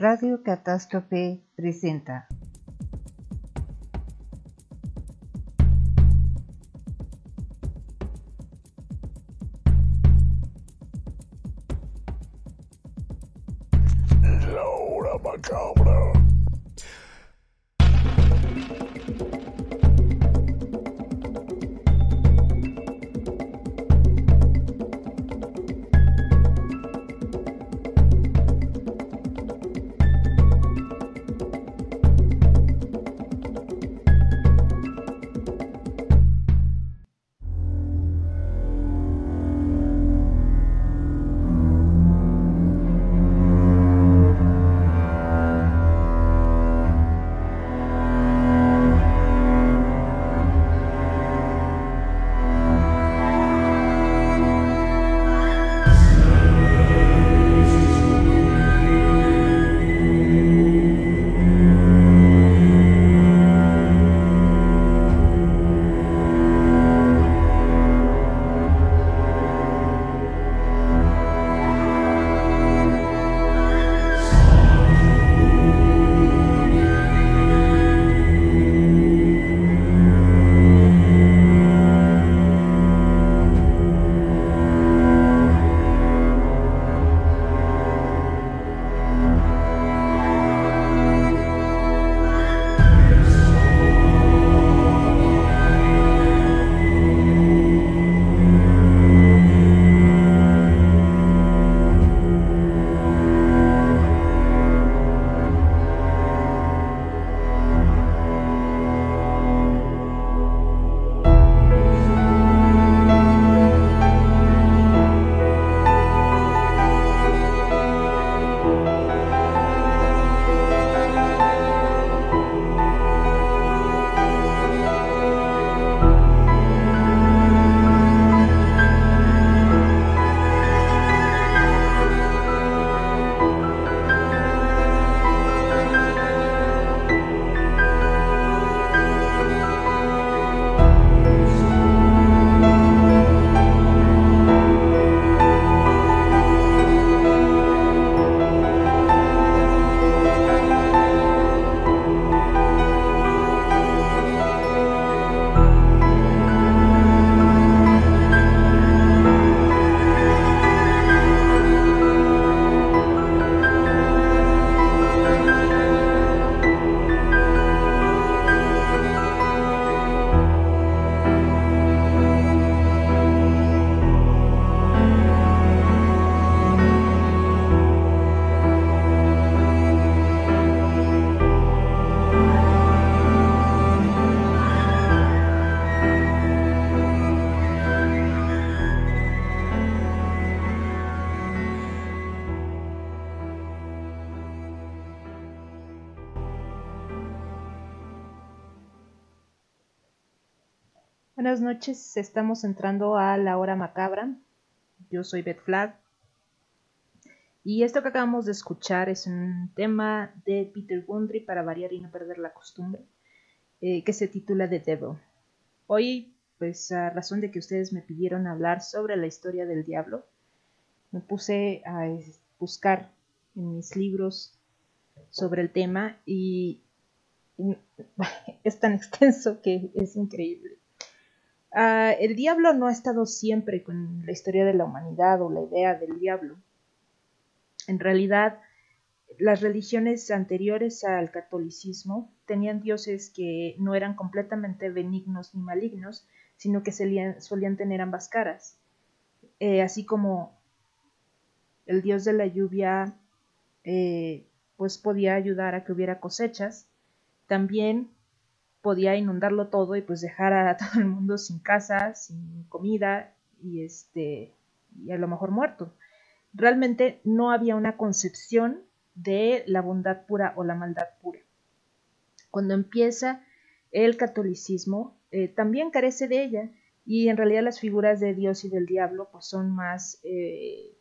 Radio Catástrofe presenta. Noches, estamos entrando a la hora macabra. Yo soy Beth Flag. Y esto que acabamos de escuchar es un tema de Peter Gundry para variar y no perder la costumbre, eh, que se titula The Devil. Hoy, pues a razón de que ustedes me pidieron hablar sobre la historia del diablo, me puse a buscar en mis libros sobre el tema y es tan extenso que es increíble. Uh, el diablo no ha estado siempre con la historia de la humanidad o la idea del diablo. En realidad, las religiones anteriores al catolicismo tenían dioses que no eran completamente benignos ni malignos, sino que solían, solían tener ambas caras. Eh, así como el dios de la lluvia eh, pues podía ayudar a que hubiera cosechas, también podía inundarlo todo y pues dejar a todo el mundo sin casa, sin comida y este y a lo mejor muerto. Realmente no había una concepción de la bondad pura o la maldad pura. Cuando empieza el catolicismo, eh, también carece de ella y en realidad las figuras de Dios y del diablo pues son más, eh,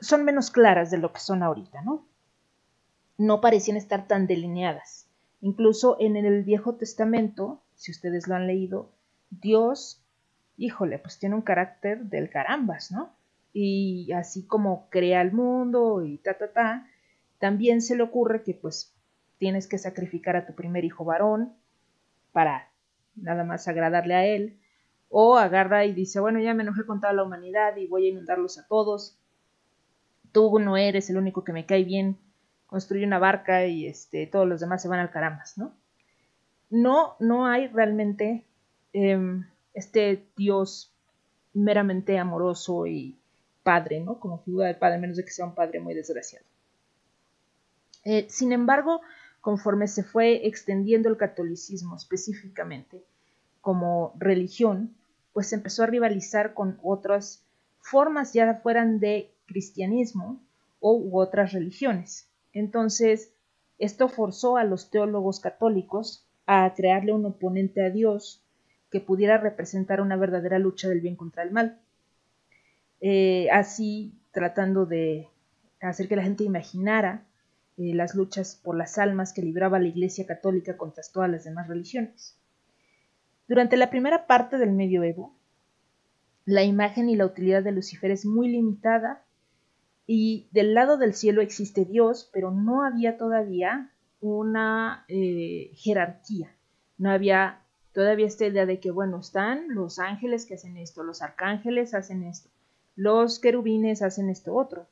son menos claras de lo que son ahorita, ¿no? No parecían estar tan delineadas. Incluso en el Viejo Testamento, si ustedes lo han leído, Dios, híjole, pues tiene un carácter del carambas, ¿no? Y así como crea el mundo y ta, ta, ta, también se le ocurre que pues tienes que sacrificar a tu primer hijo varón para nada más agradarle a él, o agarra y dice, bueno, ya me enojé con toda la humanidad y voy a inundarlos a todos, tú no eres el único que me cae bien, construye una barca y este, todos los demás se van al carambas, ¿no? No, no hay realmente em, este Dios meramente amoroso y padre, ¿no? Como figura del padre, menos de que sea un padre muy desgraciado. Eh, sin embargo, conforme se fue extendiendo el catolicismo específicamente como religión, pues empezó a rivalizar con otras formas, ya fueran de cristianismo u otras religiones. Entonces, esto forzó a los teólogos católicos a crearle un oponente a Dios que pudiera representar una verdadera lucha del bien contra el mal. Eh, así, tratando de hacer que la gente imaginara eh, las luchas por las almas que libraba la Iglesia Católica contra todas las demás religiones. Durante la primera parte del medioevo, la imagen y la utilidad de Lucifer es muy limitada y del lado del cielo existe Dios, pero no había todavía una eh, jerarquía, no había todavía esta idea de que, bueno, están los ángeles que hacen esto, los arcángeles hacen esto, los querubines hacen esto otro.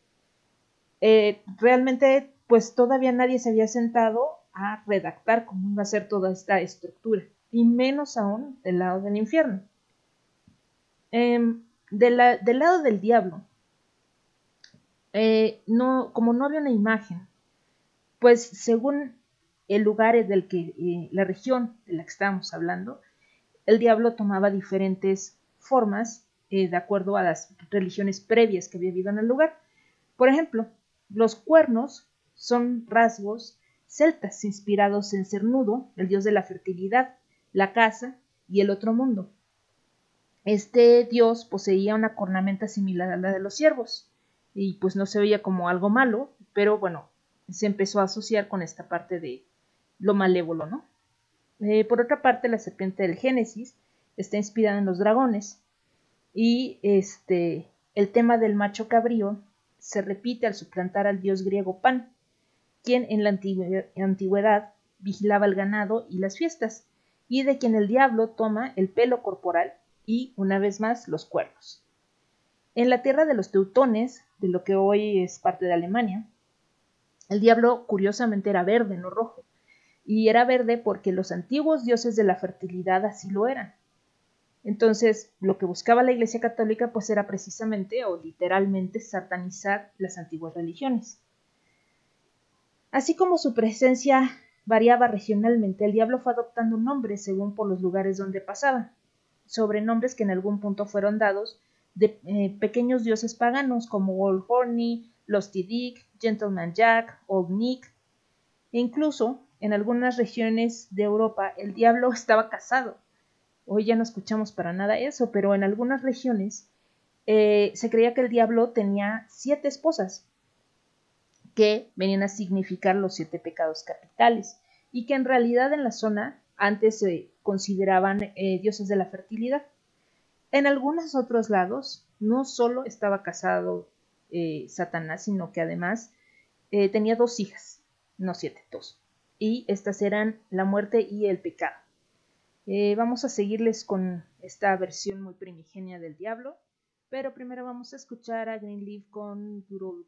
Eh, realmente pues todavía nadie se había sentado a redactar cómo iba a ser toda esta estructura, y menos aún del lado del infierno. Em, del lado del diablo, eh, no, como no había una imagen, pues según el lugar del que, eh, la región de la que estábamos hablando, el diablo tomaba diferentes formas eh, de acuerdo a las religiones previas que había habido en el lugar. Por ejemplo, los cuernos son rasgos celtas inspirados en Cernudo, el dios de la fertilidad, la casa y el otro mundo. Este dios poseía una cornamenta similar a la de los ciervos y pues no se veía como algo malo, pero bueno, se empezó a asociar con esta parte de lo malévolo, ¿no? Eh, por otra parte, la serpiente del Génesis está inspirada en los dragones y este el tema del macho cabrío se repite al suplantar al dios griego Pan, quien en la antigüedad vigilaba el ganado y las fiestas, y de quien el diablo toma el pelo corporal y, una vez más, los cuernos. En la tierra de los teutones, de lo que hoy es parte de Alemania, el diablo curiosamente era verde, no rojo, y era verde porque los antiguos dioses de la fertilidad así lo eran. Entonces, lo que buscaba la Iglesia Católica pues era precisamente o literalmente satanizar las antiguas religiones. Así como su presencia variaba regionalmente, el diablo fue adoptando nombres según por los lugares donde pasaba, sobrenombres que en algún punto fueron dados de eh, pequeños dioses paganos como Old Horny, Losty Dick, Gentleman Jack, Old Nick, e incluso en algunas regiones de Europa el diablo estaba casado. Hoy ya no escuchamos para nada eso, pero en algunas regiones eh, se creía que el diablo tenía siete esposas que venían a significar los siete pecados capitales y que en realidad en la zona antes se consideraban eh, dioses de la fertilidad. En algunos otros lados no solo estaba casado eh, Satanás, sino que además eh, tenía dos hijas, no siete, dos. Y estas eran la muerte y el pecado. vamos a seguirles con esta versión muy primigenia del diablo, pero primero vamos a escuchar a Greenleaf con Good.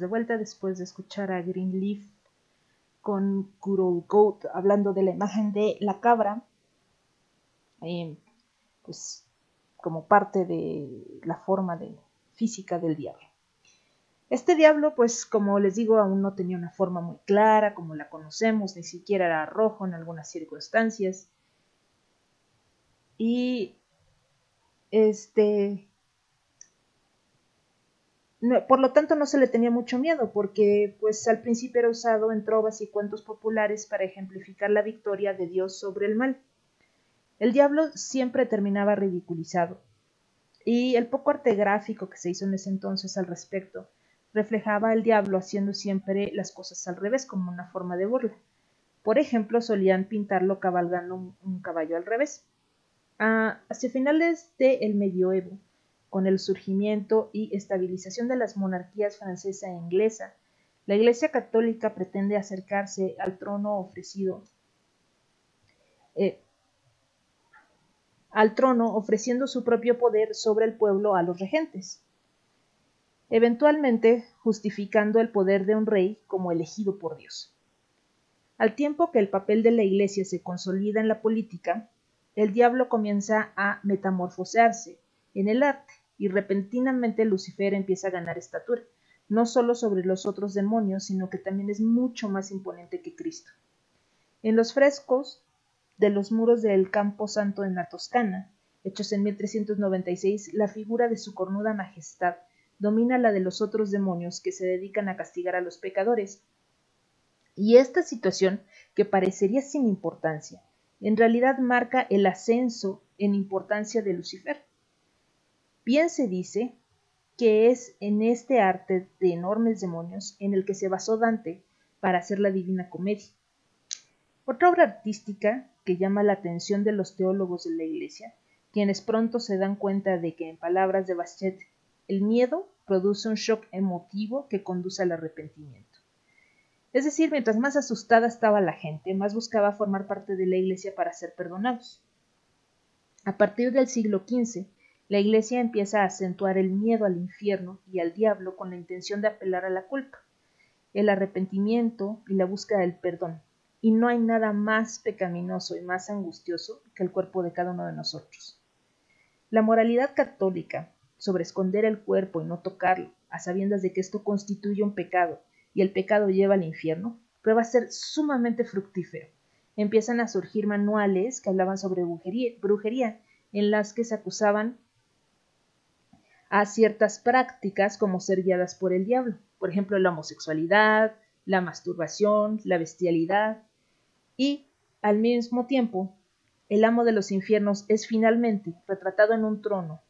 De vuelta después de escuchar a Greenleaf con Good Old Goat hablando de la imagen de la cabra, eh, pues como parte de la forma de, física del diablo. Este diablo, pues como les digo, aún no tenía una forma muy clara, como la conocemos, ni siquiera era rojo en algunas circunstancias. Y este por lo tanto no se le tenía mucho miedo porque pues al principio era usado en trovas y cuentos populares para ejemplificar la victoria de Dios sobre el mal. El diablo siempre terminaba ridiculizado y el poco arte gráfico que se hizo en ese entonces al respecto reflejaba al diablo haciendo siempre las cosas al revés como una forma de burla. Por ejemplo, solían pintarlo cabalgando un, caballo al revés. Ah, hacia finales del medioevo, con el surgimiento y estabilización de las monarquías francesa e inglesa, la Iglesia Católica pretende acercarse al trono ofrecido eh, al trono ofreciendo su propio poder sobre el pueblo a los regentes, eventualmente justificando el poder de un rey como elegido por Dios. Al tiempo que el papel de la Iglesia se consolida en la política, el diablo comienza a metamorfosearse en el arte, y repentinamente Lucifer empieza a ganar estatura, no solo sobre los otros demonios, sino que también es mucho más imponente que Cristo. En los frescos de los muros del Campo Santo en la Toscana, hechos en 1396, la figura de su cornuda majestad domina la de los otros demonios que se dedican a castigar a los pecadores. Y esta situación, que parecería sin importancia, en realidad marca el ascenso en importancia de Lucifer. Bien se dice que es en este arte de enormes demonios en el que se basó Dante para hacer la Divina Comedia. Otra obra artística que llama la atención de los teólogos de la Iglesia, quienes pronto se dan cuenta de que, en palabras de Baschet, el miedo produce un shock emotivo que conduce al arrepentimiento. Es decir, mientras más asustada estaba la gente, más buscaba formar parte de la Iglesia para ser perdonados. A partir del siglo XV, la Iglesia empieza a acentuar el miedo al infierno y al diablo con la intención de apelar a la culpa, el arrepentimiento y la búsqueda del perdón. Y no hay nada más pecaminoso y más angustioso que el cuerpo de cada uno de nosotros. La moralidad católica sobre esconder el cuerpo y no tocarlo, a sabiendas de que esto constituye un pecado y el pecado lleva al infierno, prueba a ser sumamente fructífero. Empiezan a surgir manuales que hablaban sobre brujería, brujería en las que se acusaban a ciertas prácticas como ser guiadas por el diablo, por ejemplo la homosexualidad, la masturbación, la bestialidad, y al mismo tiempo el amo de los infiernos es finalmente retratado en un trono,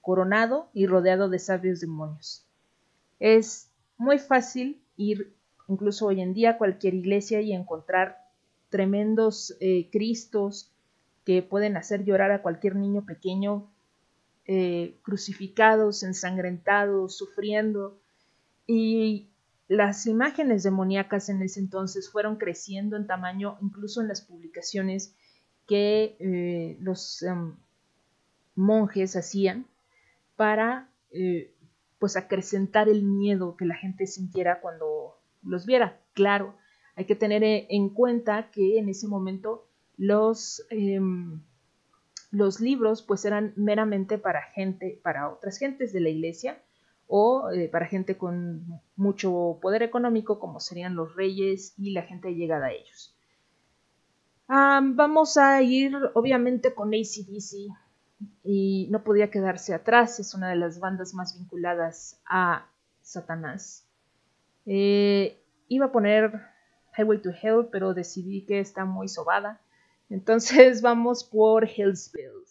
coronado y rodeado de sabios demonios. Es muy fácil ir incluso hoy en día a cualquier iglesia y encontrar tremendos eh, cristos que pueden hacer llorar a cualquier niño pequeño eh, crucificados, ensangrentados, sufriendo. Y las imágenes demoníacas en ese entonces fueron creciendo en tamaño, incluso en las publicaciones que eh, los em, monjes hacían para eh, pues acrecentar el miedo que la gente sintiera cuando los viera. Claro, hay que tener en cuenta que en ese momento los em, los libros pues eran meramente para gente, para otras gentes de la iglesia o eh, para gente con mucho poder económico como serían los reyes y la gente llegada a ellos. vamos a ir obviamente con ACDC y no podía quedarse atrás, es una de las bandas más vinculadas a Satanás. Eh, iba a poner Highway to Hell, pero decidí que está muy sobada entonces vamos por Hillsville.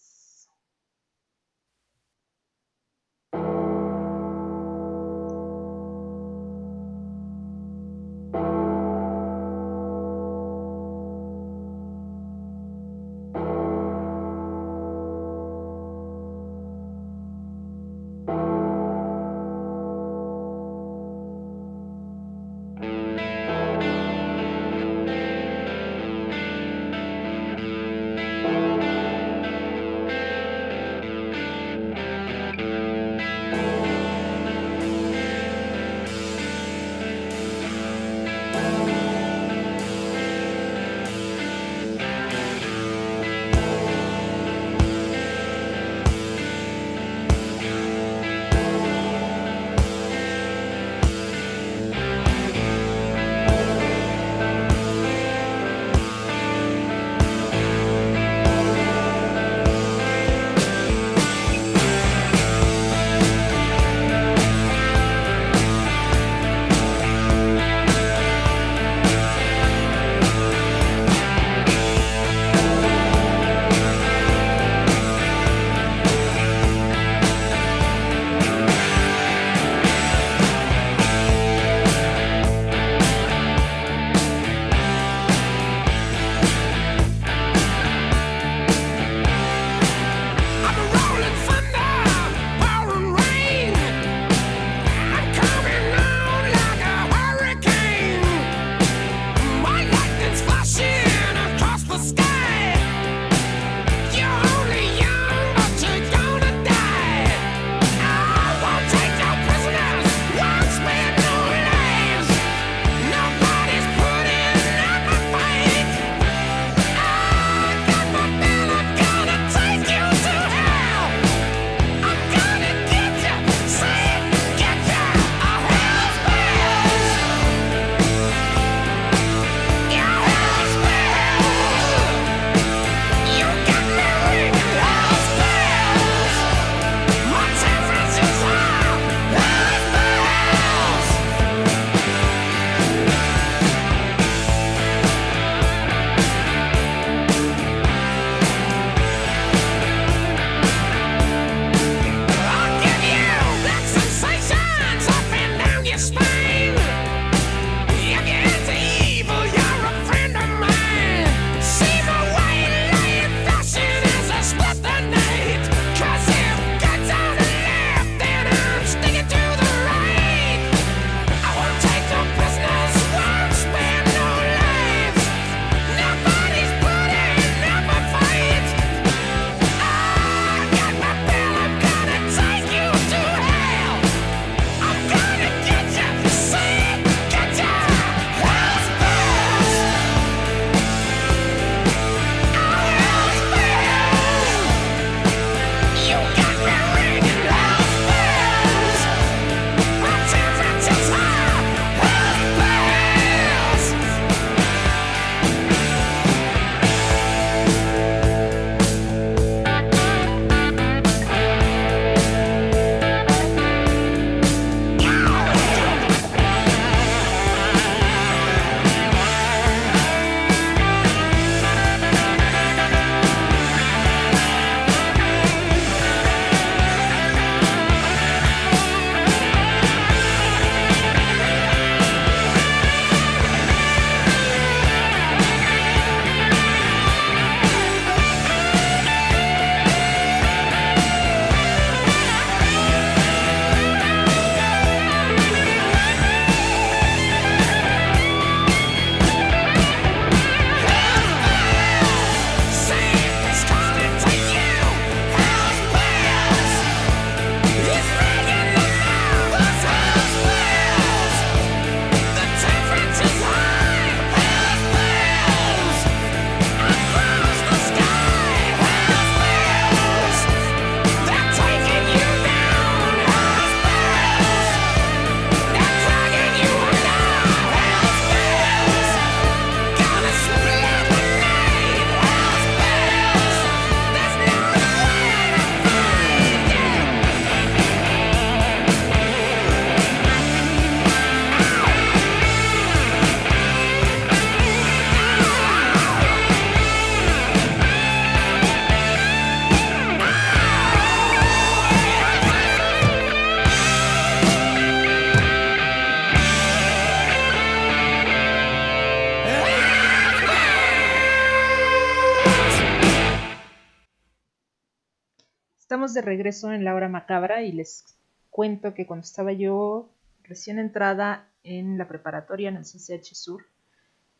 De regreso en la hora macabra y les cuento que cuando estaba yo recién entrada en la preparatoria en el CCH Sur,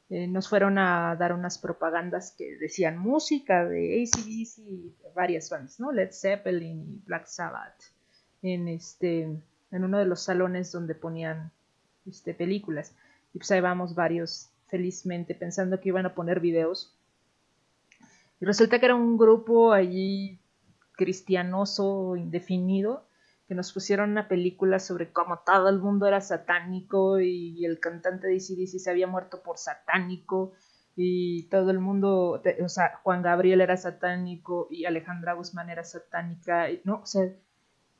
eh, nos fueron a dar unas propagandas que decían música de ACDC y varias bandas, ¿no? Led Zeppelin y Black Sabbath, en, este, en uno de los salones donde ponían este, películas. Y pues ahí vamos varios felizmente pensando que iban a poner videos. Y resulta que era un grupo allí cristianoso indefinido que nos pusieron una película sobre cómo todo el mundo era satánico y el cantante de ACDC se había muerto por satánico y todo el mundo, o sea, Juan Gabriel era satánico y Alejandra Guzmán era satánica, no, o sea,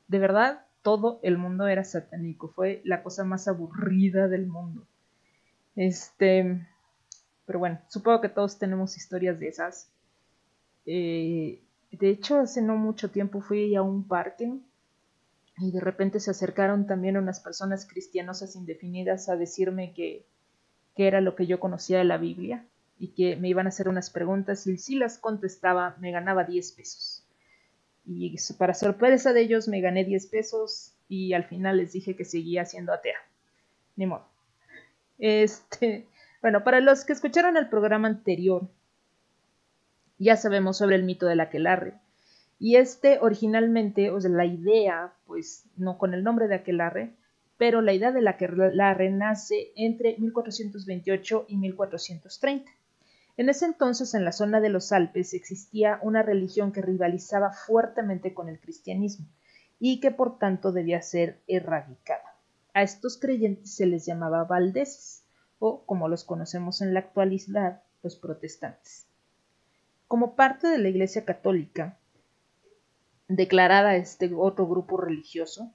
de verdad todo el mundo era satánico, fue la cosa más aburrida del mundo. Este, pero bueno, supongo que todos tenemos historias de esas. Eh, de hecho, hace no mucho tiempo fui a un parque y de repente se acercaron también unas personas cristianosas indefinidas a decirme que, que era lo que yo conocía de la Biblia y que me iban a hacer unas preguntas y si las contestaba me ganaba 10 pesos. Y para sorpresa de ellos me gané 10 pesos y al final les dije que seguía siendo atea. Ni modo. Este, bueno, para los que escucharon el programa anterior, ya sabemos sobre el mito del aquelarre. Y este originalmente, o sea, la idea, pues no con el nombre de aquelarre, pero la idea del aquelarre nace entre 1428 y 1430. En ese entonces, en la zona de los Alpes, existía una religión que rivalizaba fuertemente con el cristianismo y que por tanto debía ser erradicada. A estos creyentes se les llamaba valdeses, o como los conocemos en la actualidad, los protestantes. Como parte de la Iglesia Católica, declarada este otro grupo religioso,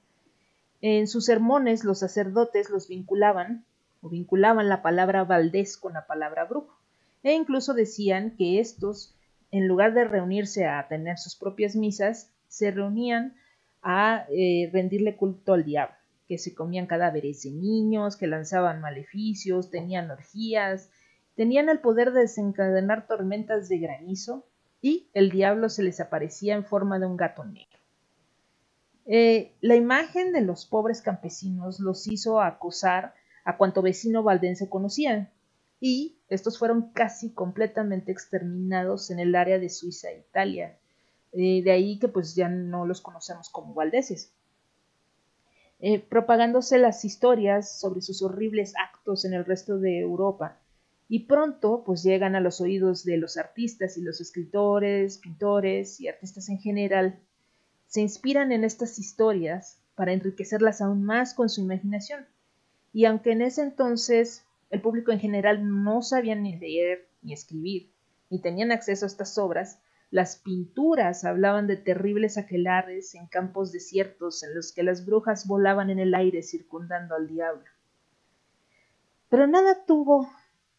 en sus sermones los sacerdotes los vinculaban o vinculaban la palabra valdés con la palabra brujo, e incluso decían que estos, en lugar de reunirse a tener sus propias misas, se reunían a eh, rendirle culto al diablo, que se comían cadáveres de niños, que lanzaban maleficios, tenían orgías, tenían el poder de desencadenar tormentas de granizo y el diablo se les aparecía en forma de un gato negro. Eh, la imagen de los pobres campesinos los hizo acosar a cuanto vecino valdense conocían, y estos fueron casi completamente exterminados en el área de Suiza e Italia. Eh, de ahí que pues ya no los conocemos como valdeses. Eh, propagándose las historias sobre sus horribles actos en el resto de Europa y pronto pues llegan a los oídos de los artistas y los escritores, pintores y artistas en general. Se inspiran en estas historias para enriquecerlas aún más con su imaginación. Y aunque en ese entonces el público en general no sabía ni leer ni escribir, ni tenían acceso a estas obras, las pinturas hablaban de terribles aquelares en campos desiertos en los que las brujas volaban en el aire circundando al diablo. Pero nada tuvo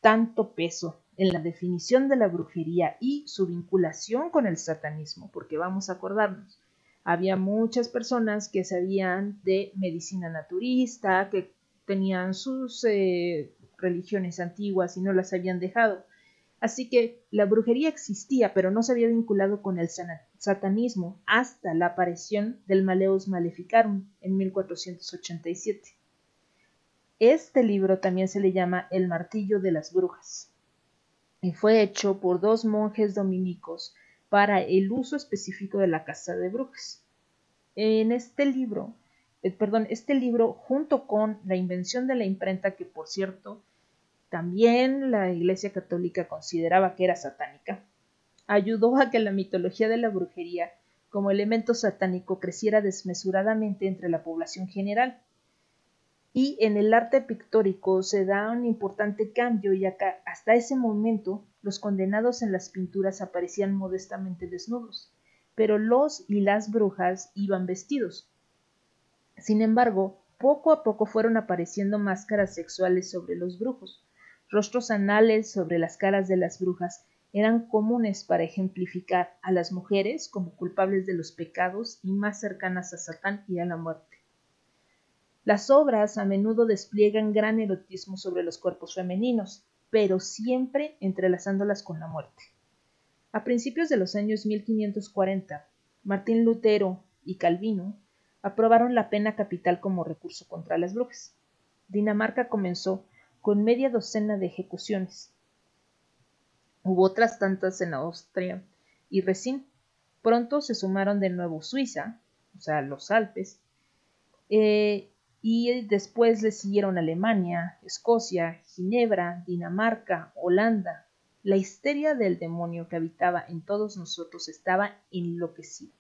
tanto peso en la definición de la brujería y su vinculación con el satanismo, porque vamos a acordarnos, había muchas personas que sabían de medicina naturista, que tenían sus eh, religiones antiguas y no las habían dejado. Así que la brujería existía, pero no se había vinculado con el satanismo hasta la aparición del Maleus Maleficarum en 1487. Este libro también se le llama El martillo de las brujas y fue hecho por dos monjes dominicos para el uso específico de la casa de brujas. En este libro, eh, perdón, este libro junto con la invención de la imprenta que por cierto también la Iglesia Católica consideraba que era satánica, ayudó a que la mitología de la brujería como elemento satánico creciera desmesuradamente entre la población general y en el arte pictórico se da un importante cambio y acá hasta ese momento los condenados en las pinturas aparecían modestamente desnudos, pero los y las brujas iban vestidos. Sin embargo, poco a poco fueron apareciendo máscaras sexuales sobre los brujos. Rostros anales sobre las caras de las brujas eran comunes para ejemplificar a las mujeres como culpables de los pecados y más cercanas a Satán y a la muerte. Las obras a menudo despliegan gran erotismo sobre los cuerpos femeninos, pero siempre entrelazándolas con la muerte. A principios de los años 1540, Martín Lutero y Calvino aprobaron la pena capital como recurso contra las brujas. Dinamarca comenzó con media docena de ejecuciones. Hubo otras tantas en Austria y recién Pronto se sumaron de nuevo Suiza, o sea, los Alpes, eh, y después le siguieron Alemania, Escocia, Ginebra, Dinamarca, Holanda. La histeria del demonio que habitaba en todos nosotros estaba enloquecida.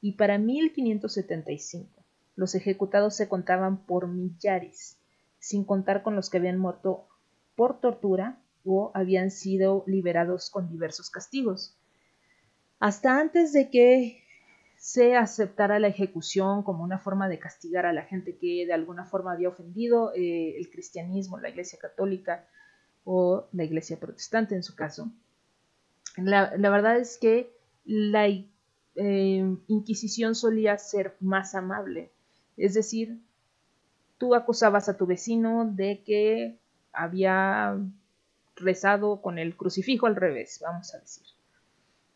Y para 1575 los ejecutados se contaban por millares, sin contar con los que habían muerto por tortura o habían sido liberados con diversos castigos. Hasta antes de que se aceptara la ejecución como una forma de castigar a la gente que de alguna forma había ofendido eh, el cristianismo, la iglesia católica o la iglesia protestante en su caso. La, verdad es que la eh, Inquisición solía ser más amable, es decir, tú acusabas a tu vecino de que había rezado con el crucifijo al revés, vamos a decir.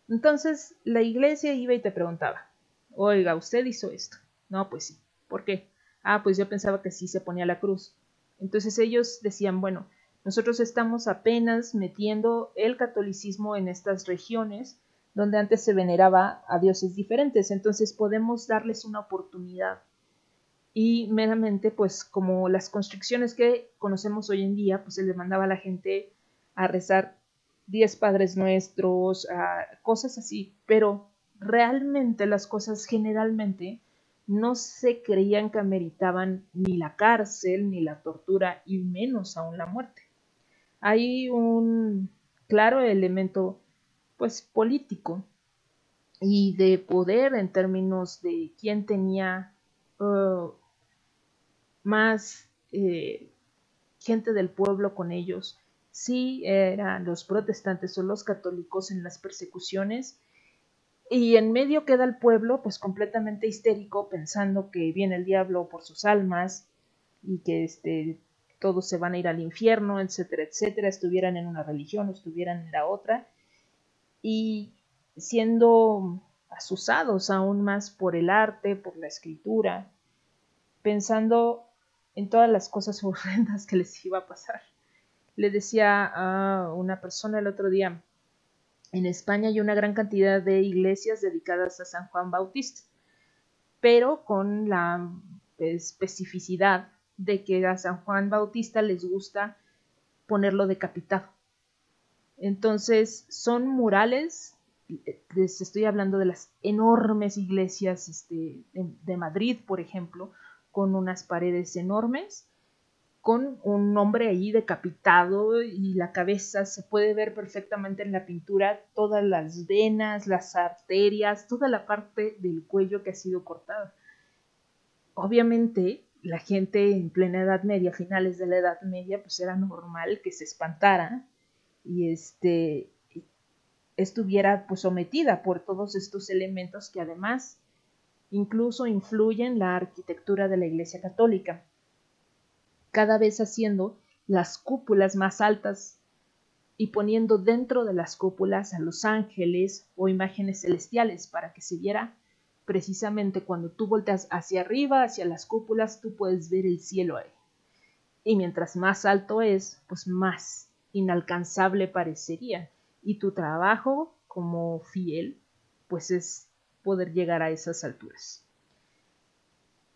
Entonces la iglesia iba y te preguntaba, oiga, ¿usted hizo esto? No, pues sí. ¿Por qué? Ah, pues yo pensaba que sí se ponía la cruz. Entonces ellos decían, bueno, nosotros estamos apenas metiendo el catolicismo en estas regiones donde antes se veneraba a dioses diferentes, entonces podemos darles una oportunidad. Y meramente, pues como las constricciones que conocemos hoy en día, pues se le mandaba a la gente a rezar diez padres nuestros, cosas así, pero realmente las cosas generalmente no se creían que ameritaban ni la cárcel, ni la tortura, y menos aún la muerte. Hay un claro elemento pues político y de poder en términos de quién tenía uh, más eh, gente del pueblo con ellos sí eran los protestantes o los católicos en las persecuciones y en medio queda el pueblo pues completamente histérico pensando que viene el diablo por sus almas y que este todos se van a ir al infierno, etcétera, etcétera, estuvieran en una religión estuvieran en la otra y siendo asusados aún más por el arte, por la escritura, pensando en todas las cosas horrendas que les iba a pasar. Le decía a una persona el otro día, en España hay una gran cantidad de iglesias dedicadas a San Juan Bautista, pero con la especificidad de que a San Juan Bautista les gusta ponerlo decapitado. Entonces son murales, les estoy hablando de las enormes iglesias este, de Madrid, por ejemplo, con unas paredes enormes con un hombre ahí decapitado y la cabeza se puede ver perfectamente en la pintura todas las venas, las arterias, toda la parte del cuello que ha sido cortada. Obviamente la gente en plena Edad Media, finales de la Edad Media, pues era normal que se espantara y este estuviera pues sometida por todos estos elementos que además incluso influyen la arquitectura de la Iglesia Católica cada vez haciendo las cúpulas más altas y poniendo dentro de las cúpulas a los ángeles o imágenes celestiales para que se viera precisamente cuando tú volteas hacia arriba, hacia las cúpulas, tú puedes ver el cielo ahí. Y mientras más alto es, pues más inalcanzable parecería. Y tu trabajo como fiel, pues es poder llegar a esas alturas.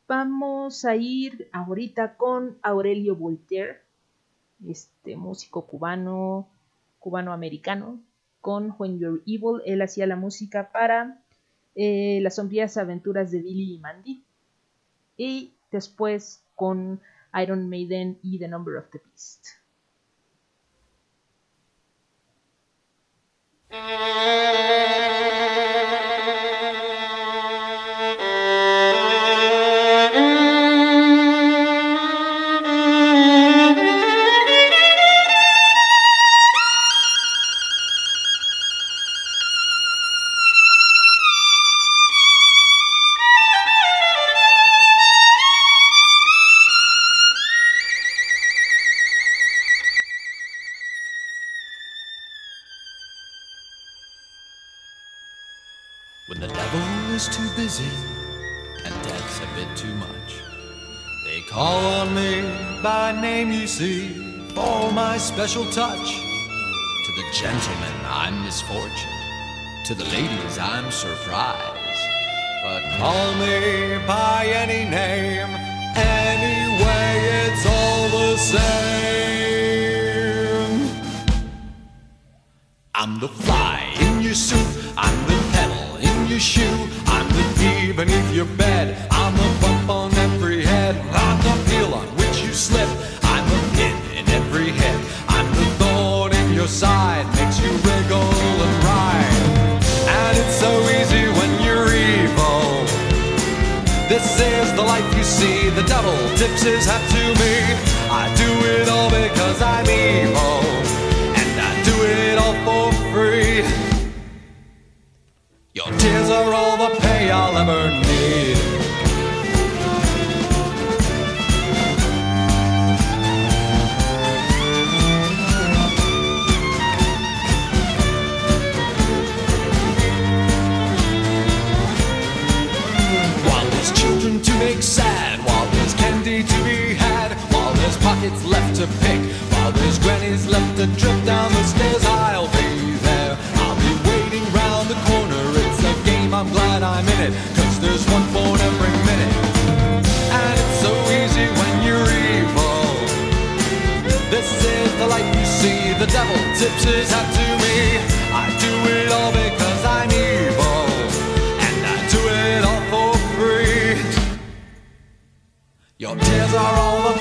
Vamos a ir ahorita con Aurelio Voltaire, este músico cubano, cubano-americano, con When You're Evil. Él hacía la música para eh, Las sombrías aventuras de Billy y Mandy. Y después con Iron Maiden y The Number of the Beast. special touch. To the gentlemen, I'm misfortune. To the ladies, I'm surprise. But call me by any name, anyway, it's all the same. I'm the fly in your suit, I'm the pedal in your shoe, I'm the bee beneath your bed, I'm the bump on every head, I'm the peel on which you slip, promises have to be. I do it all because I mean. The devil tips his hat to me. I do it all because I'm evil, and I do it all for free. Your tears are all the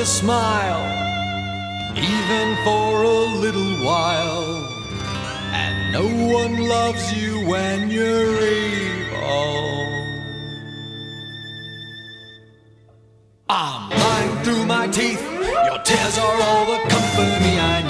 a smile, even for a little while. And no one loves you when you're evil. I'm lying through my teeth. Your tears are all the company I need.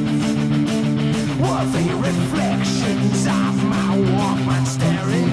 The reflections of my Walkman staring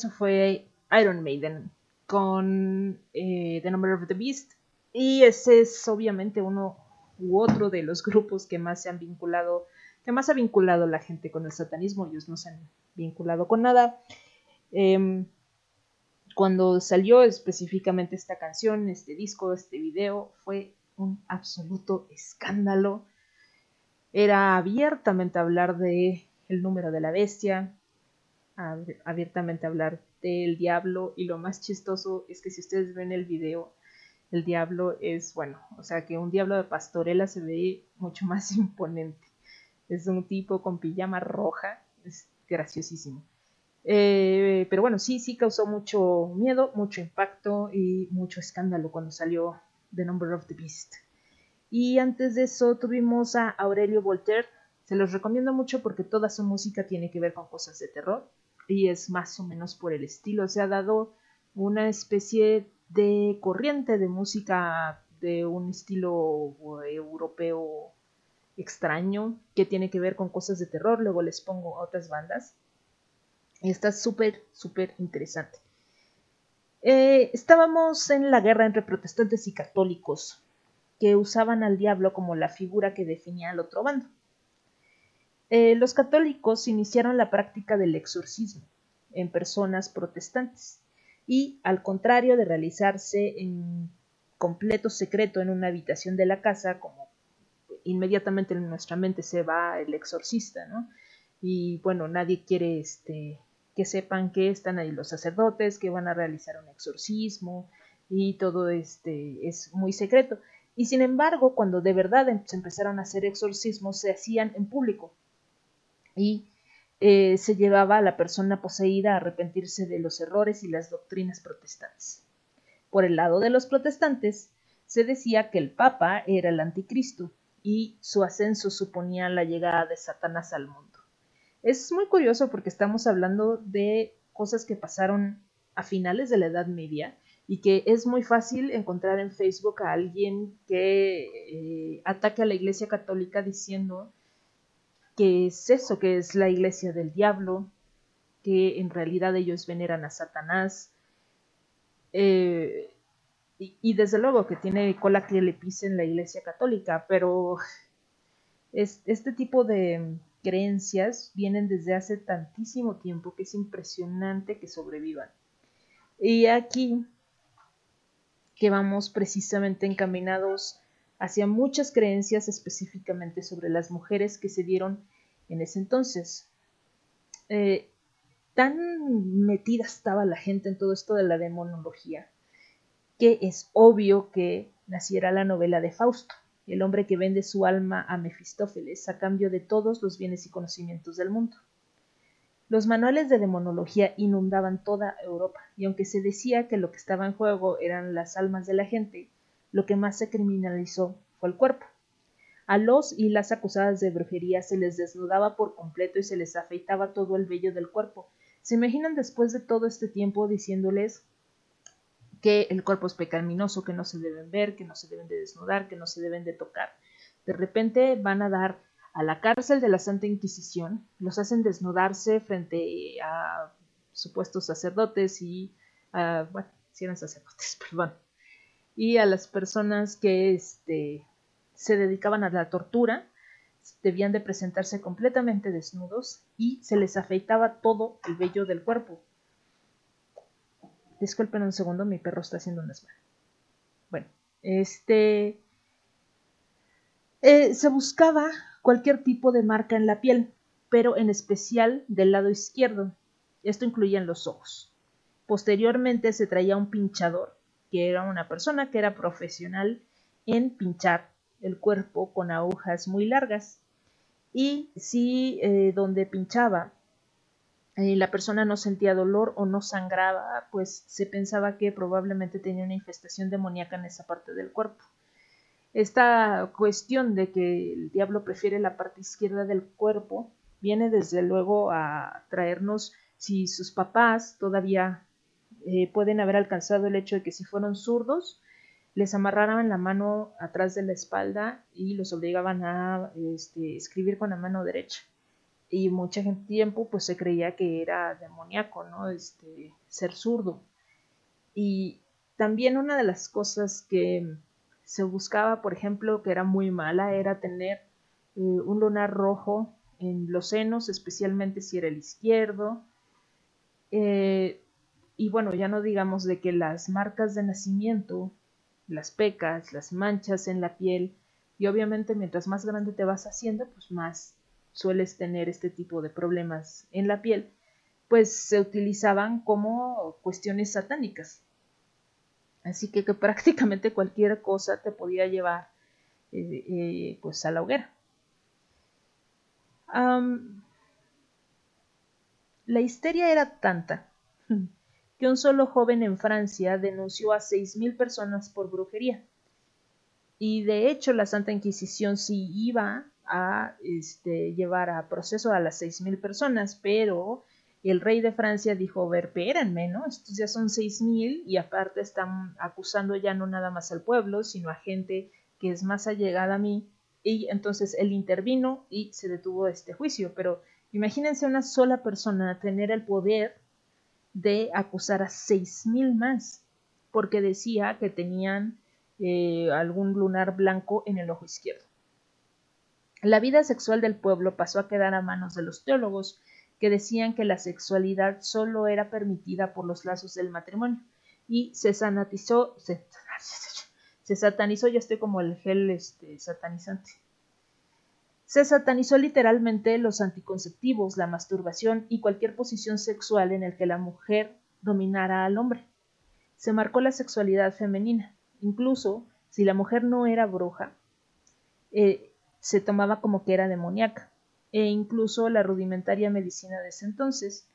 Eso fue Iron Maiden con eh, The Number of the Beast. Y ese es obviamente uno u otro de los grupos que más se han vinculado, que más ha vinculado la gente con el satanismo. Ellos no se han vinculado con nada. Em, cuando salió específicamente esta canción, este disco, este video, fue un absoluto escándalo. Era abiertamente hablar de el número de la bestia, ab- abiertamente hablar del diablo y lo más chistoso es que si ustedes ven el video, el diablo es, bueno, o sea que un diablo de pastorela se ve mucho más imponente. Es un tipo con pijama roja, es graciosísimo. Eh, pero bueno, sí, sí causó mucho miedo, mucho impacto y mucho escándalo cuando salió The Number of the Beast. Y antes de eso tuvimos a Aurelio Voltaire. Se los recomiendo mucho porque toda su música tiene que ver con cosas de terror y es más o menos por el estilo. Se ha dado una especie de corriente de música de un estilo eh, europeo extraño que tiene que ver con cosas de terror, luego les pongo otras bandas. Está súper, súper interesante. Eh, estábamos en la guerra entre protestantes y católicos, que usaban al diablo como la figura que definía al otro bando. Eh, los católicos iniciaron la práctica del exorcismo en personas protestantes y, al contrario de realizarse en completo secreto en una habitación de la casa, como inmediatamente en nuestra mente se va el exorcista, ¿no? Y bueno, nadie quiere este, que sepan que están ahí los sacerdotes, que van a realizar un exorcismo y todo este es muy secreto. Y sin embargo, cuando de verdad em, se empezaron a hacer exorcismos, se hacían en público y eh, se llevaba a la persona poseída a arrepentirse de los errores y las doctrinas protestantes. Por el lado de los protestantes, se decía que el Papa era el anticristo y su ascenso suponía la llegada de Satanás al mundo. Es muy curioso porque estamos hablando de cosas que pasaron a finales de la Edad Media y que es muy fácil encontrar en Facebook a alguien que eh, ataque a la Iglesia Católica diciendo que es eso, que es la Iglesia del Diablo, que en realidad ellos veneran a Satanás. Eh, y, desde luego que tiene cola que le pisen la Iglesia Católica, pero es, este tipo de creencias vienen desde hace tantísimo tiempo que es impresionante que sobrevivan. Y aquí que vamos precisamente encaminados hacia muchas creencias específicamente sobre las mujeres que se dieron en ese entonces. Eh, tan metida estaba la gente en todo esto de la demonología que es obvio que naciera la novela de Fausto, el hombre que vende su alma a Mefistófeles a cambio de todos los bienes y conocimientos del mundo. Los manuales de demonología inundaban toda Europa, y aunque se decía que lo que estaba en juego eran las almas de la gente, lo que más se criminalizó fue el cuerpo. A los y las acusadas de brujería se les desnudaba por completo y se les afeitaba todo el vello del cuerpo. ¿Se imaginan después de todo este tiempo diciéndoles que el cuerpo es pecaminoso, que no se deben ver, que no se deben de desnudar, que no se deben de tocar. De repente van a dar a la cárcel de la Santa Inquisición, los hacen desnudarse frente a supuestos sacerdotes y a, bueno, si eran sacerdotes, perdón, y a las personas que este, se dedicaban a la tortura, debían de presentarse completamente desnudos y se les afeitaba todo el vello del cuerpo, Disculpen un segundo, mi perro está haciendo un desmadre. Bueno, este. Eh, se buscaba cualquier tipo de marca en la piel, pero en especial del lado izquierdo. Esto incluía en los ojos. Posteriormente se traía un pinchador, que era una persona que era profesional en pinchar el cuerpo con agujas muy largas. Y si eh, donde pinchaba eh, la persona no sentía dolor o no sangraba, pues se pensaba que probablemente tenía una infestación demoníaca en esa parte del cuerpo. Esta cuestión de que el diablo prefiere la parte izquierda del cuerpo viene desde luego a traernos si sus papás todavía eh, pueden haber alcanzado el hecho de que si fueron zurdos, les amarraran la mano atrás de la espalda y los obligaban a este, escribir con la mano derecha y mucho tiempo pues se creía que era demoníaco, ¿no? Este, ser zurdo. Y también una de las cosas que se buscaba, por ejemplo, que era muy mala, era tener eh, un lunar rojo en los senos, especialmente si era el izquierdo. Eh, y bueno, ya no digamos de que las marcas de nacimiento, las pecas, las manchas en la piel, y obviamente mientras más grande te vas haciendo, pues más sueles tener este tipo de problemas en la piel, pues se utilizaban como cuestiones satánicas. Así que, prácticamente cualquier cosa te podía llevar eh, eh, pues a la hoguera. la histeria era tanta que un solo joven en Francia denunció a 6.000 personas por brujería. Y de hecho la Santa Inquisición sí iba a este, llevar a proceso a las 6.000 personas, pero el rey de Francia dijo, ver, espérenme, ¿no? Estos ya son 6.000 y aparte están acusando ya no nada más al pueblo, sino a gente que es más allegada a mí y entonces él intervino y se detuvo este juicio. Pero imagínense una sola persona tener el poder de acusar a 6.000 más porque decía que tenían eh, algún lunar blanco en el ojo izquierdo. La vida sexual del pueblo pasó a quedar a manos de los teólogos, que decían que la sexualidad solo era permitida por los lazos del matrimonio y se sanatizó, se, se satanizó, ya estoy como el gel este, satanizante. Se satanizó literalmente los anticonceptivos, la masturbación y cualquier posición sexual en el que la mujer dominara al hombre. Se marcó la sexualidad femenina. Incluso si la mujer no era bruja, eh, se tomaba como que era demoníaca. E incluso la rudimentaria medicina de ese entonces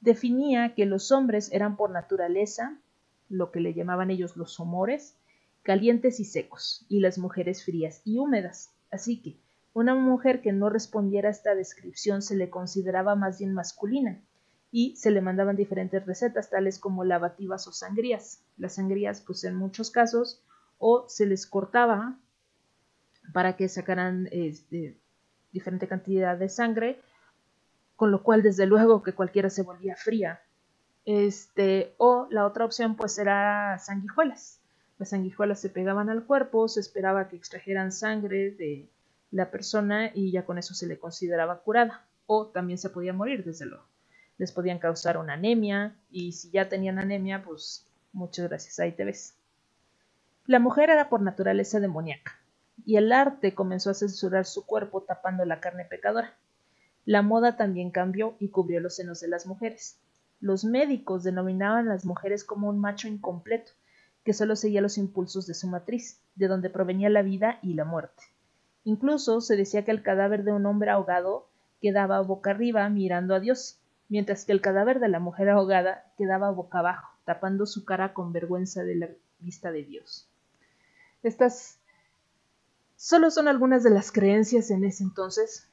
definía que los hombres eran por naturaleza, lo que le llamaban ellos los humores, calientes y secos, y las mujeres frías y húmedas. Así que una mujer que no respondiera a esta descripción se le consideraba más bien masculina, y se le mandaban diferentes recetas, tales como lavativas o sangrías. Las sangrías, pues en muchos casos, o se les cortaba para que sacaran este, diferente cantidad de sangre, con lo cual desde luego que cualquiera se volvía fría. Este, o la otra opción pues era sanguijuelas. Las sanguijuelas se pegaban al cuerpo, se esperaba que extrajeran sangre de la persona y ya con eso se le consideraba curada. O también se podía morir, desde luego. Les podían causar una anemia y si ya tenían anemia, pues muchas gracias, ahí te ves. La mujer era por naturaleza demoníaca y el arte comenzó a censurar su cuerpo tapando la carne pecadora. La moda también cambió y cubrió los senos de las mujeres. Los médicos denominaban a las mujeres como un macho incompleto, que solo seguía los impulsos de su matriz, de donde provenía la vida y la muerte. Incluso se decía que el cadáver de un hombre ahogado quedaba boca arriba mirando a Dios, mientras que el cadáver de la mujer ahogada quedaba boca abajo, tapando su cara con vergüenza de la vista de Dios. Estas solo son algunas de las creencias en ese entonces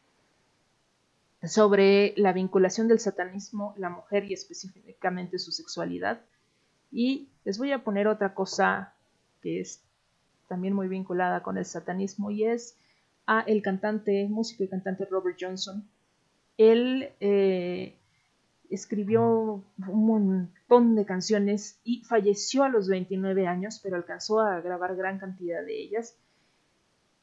sobre la vinculación del satanismo, la mujer y específicamente su sexualidad. Y les voy a poner otra cosa que es también muy vinculada con el satanismo y es a el cantante, músico y cantante Robert Johnson. Él eh, escribió un montón de canciones y falleció a los 29 años, pero alcanzó a grabar gran cantidad de ellas.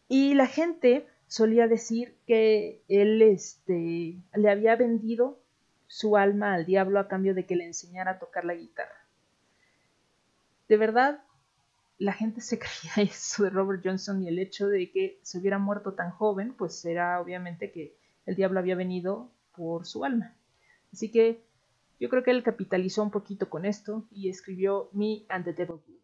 Y la gente solía decir que él este, le había vendido su alma al diablo a cambio de que le enseñara a tocar la guitarra. De verdad, la gente se creía eso de Robert Johnson y el hecho de que se hubiera muerto tan joven, pues era obviamente que el diablo había venido por su alma. Así que yo creo que él capitalizó un poquito con esto y escribió Me and the Devil Blues.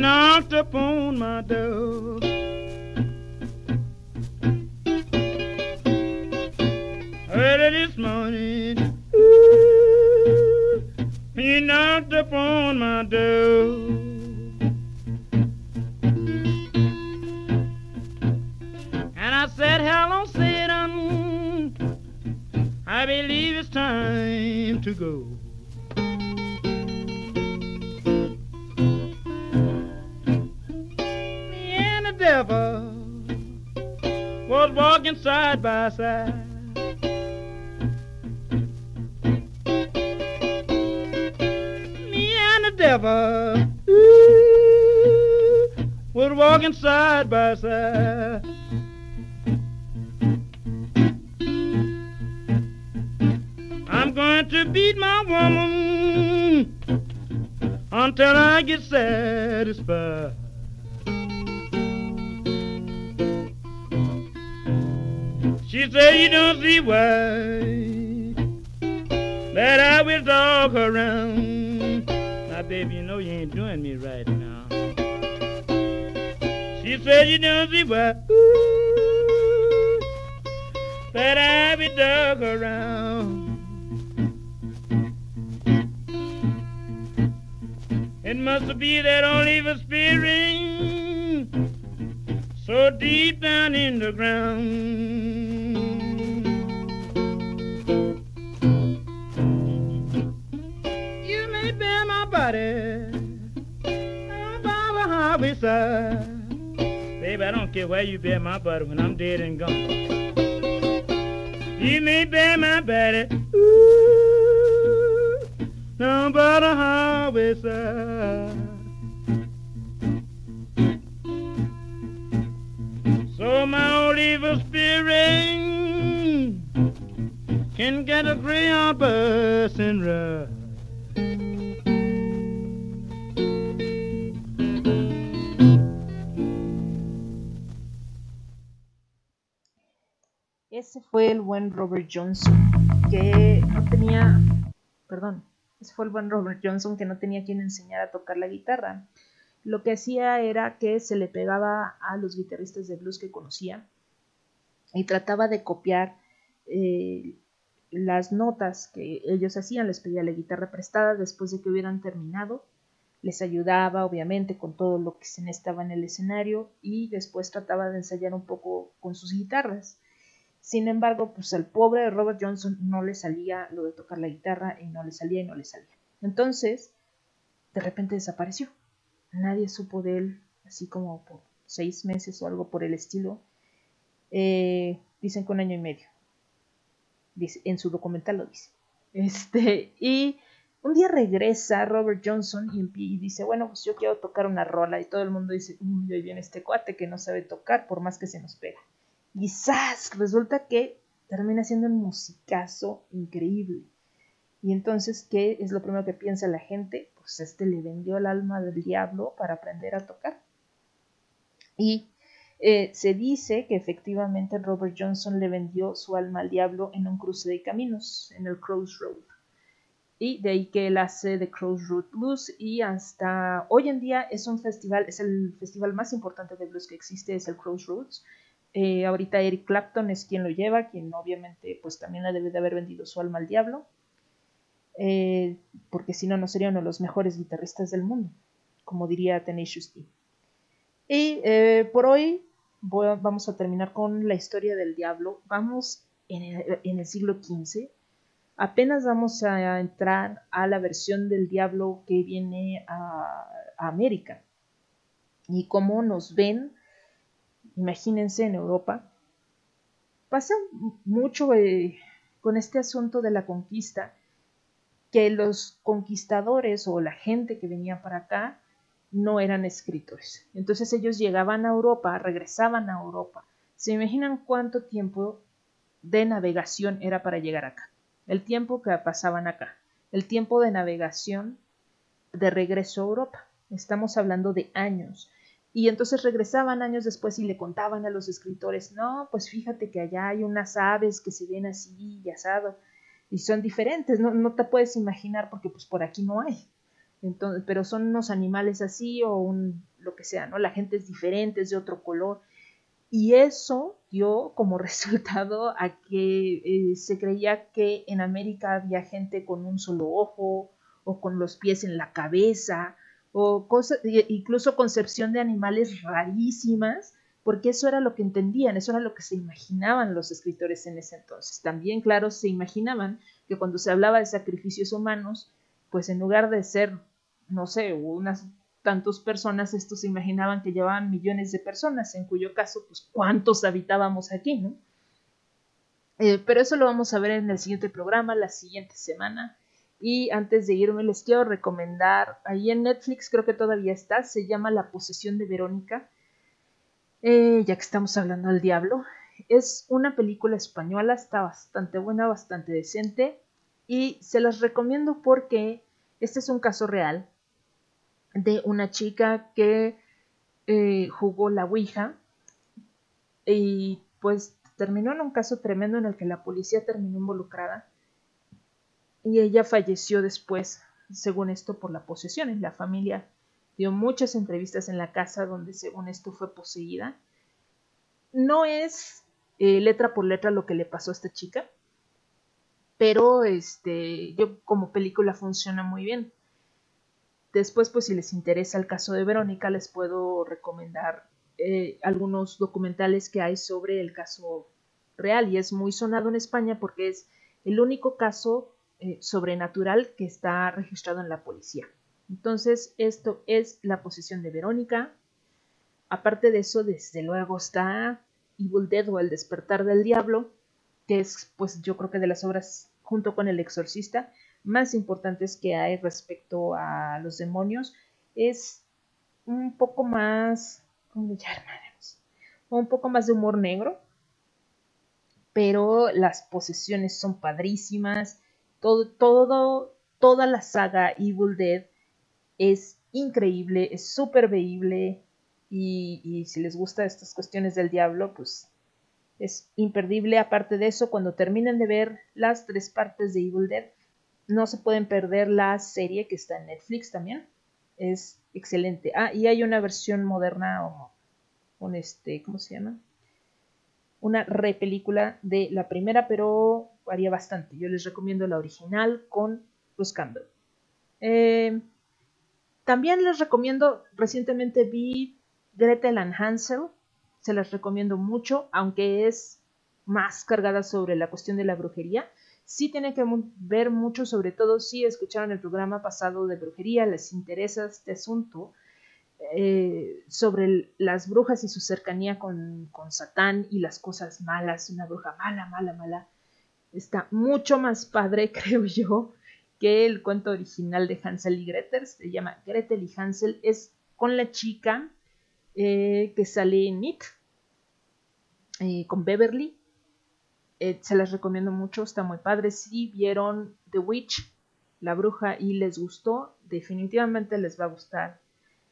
Knocked upon my door. Early this morning, ooh, you knocked upon my door. And I said, hello, Satan, I believe it's time to go. Side by side. Me and the devil ooh, was walking side by side. I'm going to beat my woman until I get satisfied. She said you don't see why that I will dog around. Now, baby, you know you ain't doing me right now. She said you don't see why ooh, that I will dog around. It must be that old spirit so deep down in the ground. somebody. Baba Baby, I don't care where you bury my body when I'm dead and gone. You may bury my body. Ooh, no, but a harvester. So my old evil spirit can get a gray on person rough. Ese fue el buen Robert Johnson, que no tenía, perdón, ese fue el buen Robert Johnson que no tenía quien enseñar a tocar la guitarra. Lo que hacía era que se le pegaba a los guitarristas de blues que conocía y trataba de copiar eh, las notas que ellos hacían, les pedía la guitarra prestada después de que hubieran terminado, les ayudaba obviamente con todo lo que se necesitaba en el escenario y después trataba de ensayar un poco con sus guitarras. Sin embargo, pues al pobre Robert Johnson no le salía lo de tocar la guitarra y no le salía y no le salía. Entonces, de repente desapareció. Nadie supo de él, así como por seis meses o algo por el estilo. Eh, dicen que un año y medio. En su documental lo dice. Este, y un día regresa Robert Johnson y, y, dice, bueno, pues yo quiero tocar una rola. Y todo el mundo dice, uy, ahí viene este cuate que no sabe tocar por más que se nos pega. ¡Zas! Resulta que termina siendo un musicazo increíble. Y entonces, ¿qué es lo primero que piensa la gente? Pues este le vendió el alma del diablo para aprender a tocar. Y eh, se dice que efectivamente Robert Johnson le vendió su alma al diablo en un cruce de caminos, en el Crossroad. Y de ahí que él hace The Crossroad Blues y hasta hoy en día es un festival, es el festival más importante de blues que existe, es el Crossroads. Eh, ahorita Eric Clapton es quien lo lleva, quien obviamente pues también le debe de haber vendido su alma al diablo, eh, porque si no, no sería uno de los mejores guitarristas del mundo, como diría Tenacious D. Y eh, por hoy vamos a terminar con la historia del diablo. Vamos en el, en el siglo XV. Apenas vamos a entrar a la versión del diablo que viene a, a América. Y cómo nos ven imagínense en Europa, pasa mucho eh, con este asunto de la conquista, que los conquistadores o la gente que venía para acá no eran escritores. Entonces ellos llegaban a Europa, regresaban a Europa. ¿Se imaginan cuánto tiempo de navegación era para llegar acá? El tiempo que pasaban acá, el tiempo de navegación de regreso a Europa. Estamos hablando de años. Y entonces regresaban años después y le contaban a los escritores, no, pues fíjate que allá hay unas aves que se ven así y asado, y son diferentes, no, no te puedes imaginar porque pues por aquí no hay. Entonces, pero son unos animales así o un, lo que sea, ¿no? La gente es diferente, es de otro color. Y eso dio como resultado a que eh, se creía que en América había gente con un solo ojo o con los pies en la cabeza o cosas, incluso concepción de animales rarísimas, porque eso era lo que entendían, eso era lo que se imaginaban los escritores en ese entonces. También, claro, se imaginaban que cuando se hablaba de sacrificios humanos, pues en lugar de ser, no sé, unas tantas personas, estos se imaginaban que llevaban millones de personas, en cuyo caso, pues cuántos habitábamos aquí, ¿no? Eh, pero eso lo vamos a ver en el siguiente programa, la siguiente semana. Y antes de irme les quiero recomendar, ahí en Netflix creo que todavía está, se llama La posesión de Verónica, eh, ya que estamos hablando del diablo. Es una película española, está bastante buena, bastante decente y se las recomiendo porque este es un caso real de una chica que eh, jugó la Ouija y pues terminó en un caso tremendo en el que la policía terminó involucrada y ella falleció después, según esto, por la posesión. La familia dio muchas entrevistas en la casa donde, según esto, fue poseída. No es eh, letra por letra lo que le pasó a esta chica, pero este, yo como película funciona muy bien. Después, pues si les interesa el caso de Verónica, les puedo recomendar eh, algunos documentales que hay sobre el caso real y es muy sonado en España porque es el único caso eh, sobrenatural que está registrado en la policía. Entonces, esto es la posición de Verónica. Aparte de eso, desde luego está Evil Dead o El despertar del diablo, que es pues yo creo que de las obras junto con El exorcista más importantes que hay respecto a los demonios. Es un poco más, ¿cómo? Un poco más de humor negro, pero las posesiones son padrísimas. Todo, toda la saga Evil Dead es increíble, es súper veíble. Y, y, si les gusta estas cuestiones del diablo, pues es imperdible. Aparte de eso, cuando terminen de ver las tres partes de Evil Dead, no se pueden perder la serie que está en Netflix también. Es excelente. Ah, y hay una versión moderna o con este, ¿cómo se llama? Una repelícula de la primera, pero varía bastante. Yo les recomiendo la original con Bruce Campbell. Eh, también les recomiendo, recientemente vi Gretel and Hansel, se las recomiendo mucho, aunque es más cargada sobre la cuestión de la brujería. Sí tiene que ver mucho, sobre todo si escucharon el programa pasado de brujería, les interesa este asunto eh, sobre las brujas y su cercanía con, con Satán y las cosas malas, una bruja mala, mala, mala. Está mucho más padre, creo yo, que el cuento original de Hansel y Gretel. Se llama Gretel y Hansel. Es con la chica eh, que sale en It, eh, con Beverly. Eh, se las recomiendo mucho, está muy padre. Si vieron The Witch, la bruja, y les gustó, definitivamente les va a gustar.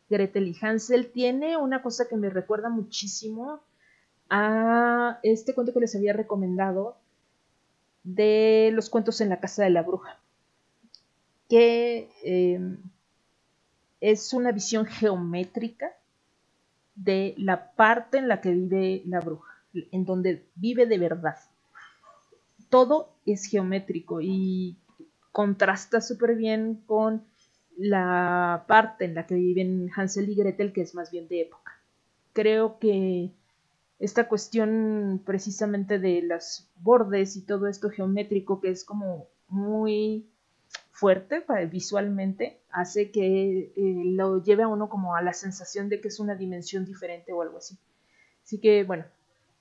Gretel y Hansel tiene una cosa que me recuerda muchísimo a este cuento que les había recomendado de los cuentos en la casa de la bruja, que eh, es una visión geométrica de la parte en la que vive la bruja, en donde vive de verdad. Todo es geométrico y contrasta súper bien con la parte en la que viven Hansel y Gretel, que es más bien de época. Creo que esta cuestión precisamente de los bordes y todo esto geométrico, que es como muy fuerte para, visualmente, hace que eh, lo lleve a uno como a la sensación de que es una dimensión diferente o algo así. Así que bueno,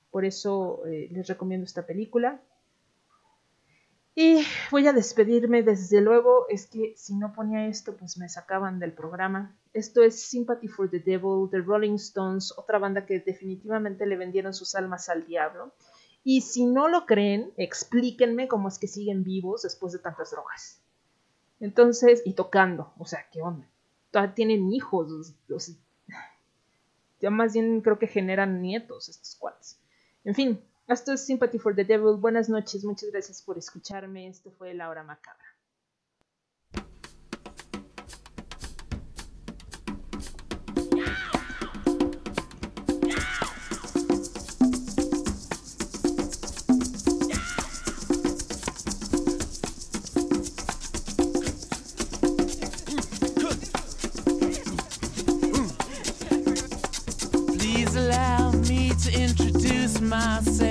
por eso eh, les recomiendo esta película. Y voy a despedirme, desde luego, es que si no ponía esto, pues me sacaban del programa. Esto es Sympathy for the Devil, The Rolling Stones, otra banda que definitivamente le vendieron sus almas al diablo. Y si no lo creen, explíquenme cómo es que siguen vivos después de tantas drogas. Entonces, y tocando, o sea, ¿qué onda? Todavía tienen hijos, los, ya más bien creo que generan nietos estos cuates. En fin, esto es Sympathy for the Devil. Buenas noches, muchas gracias por escucharme. Esto fue La Hora Macabra. Myself.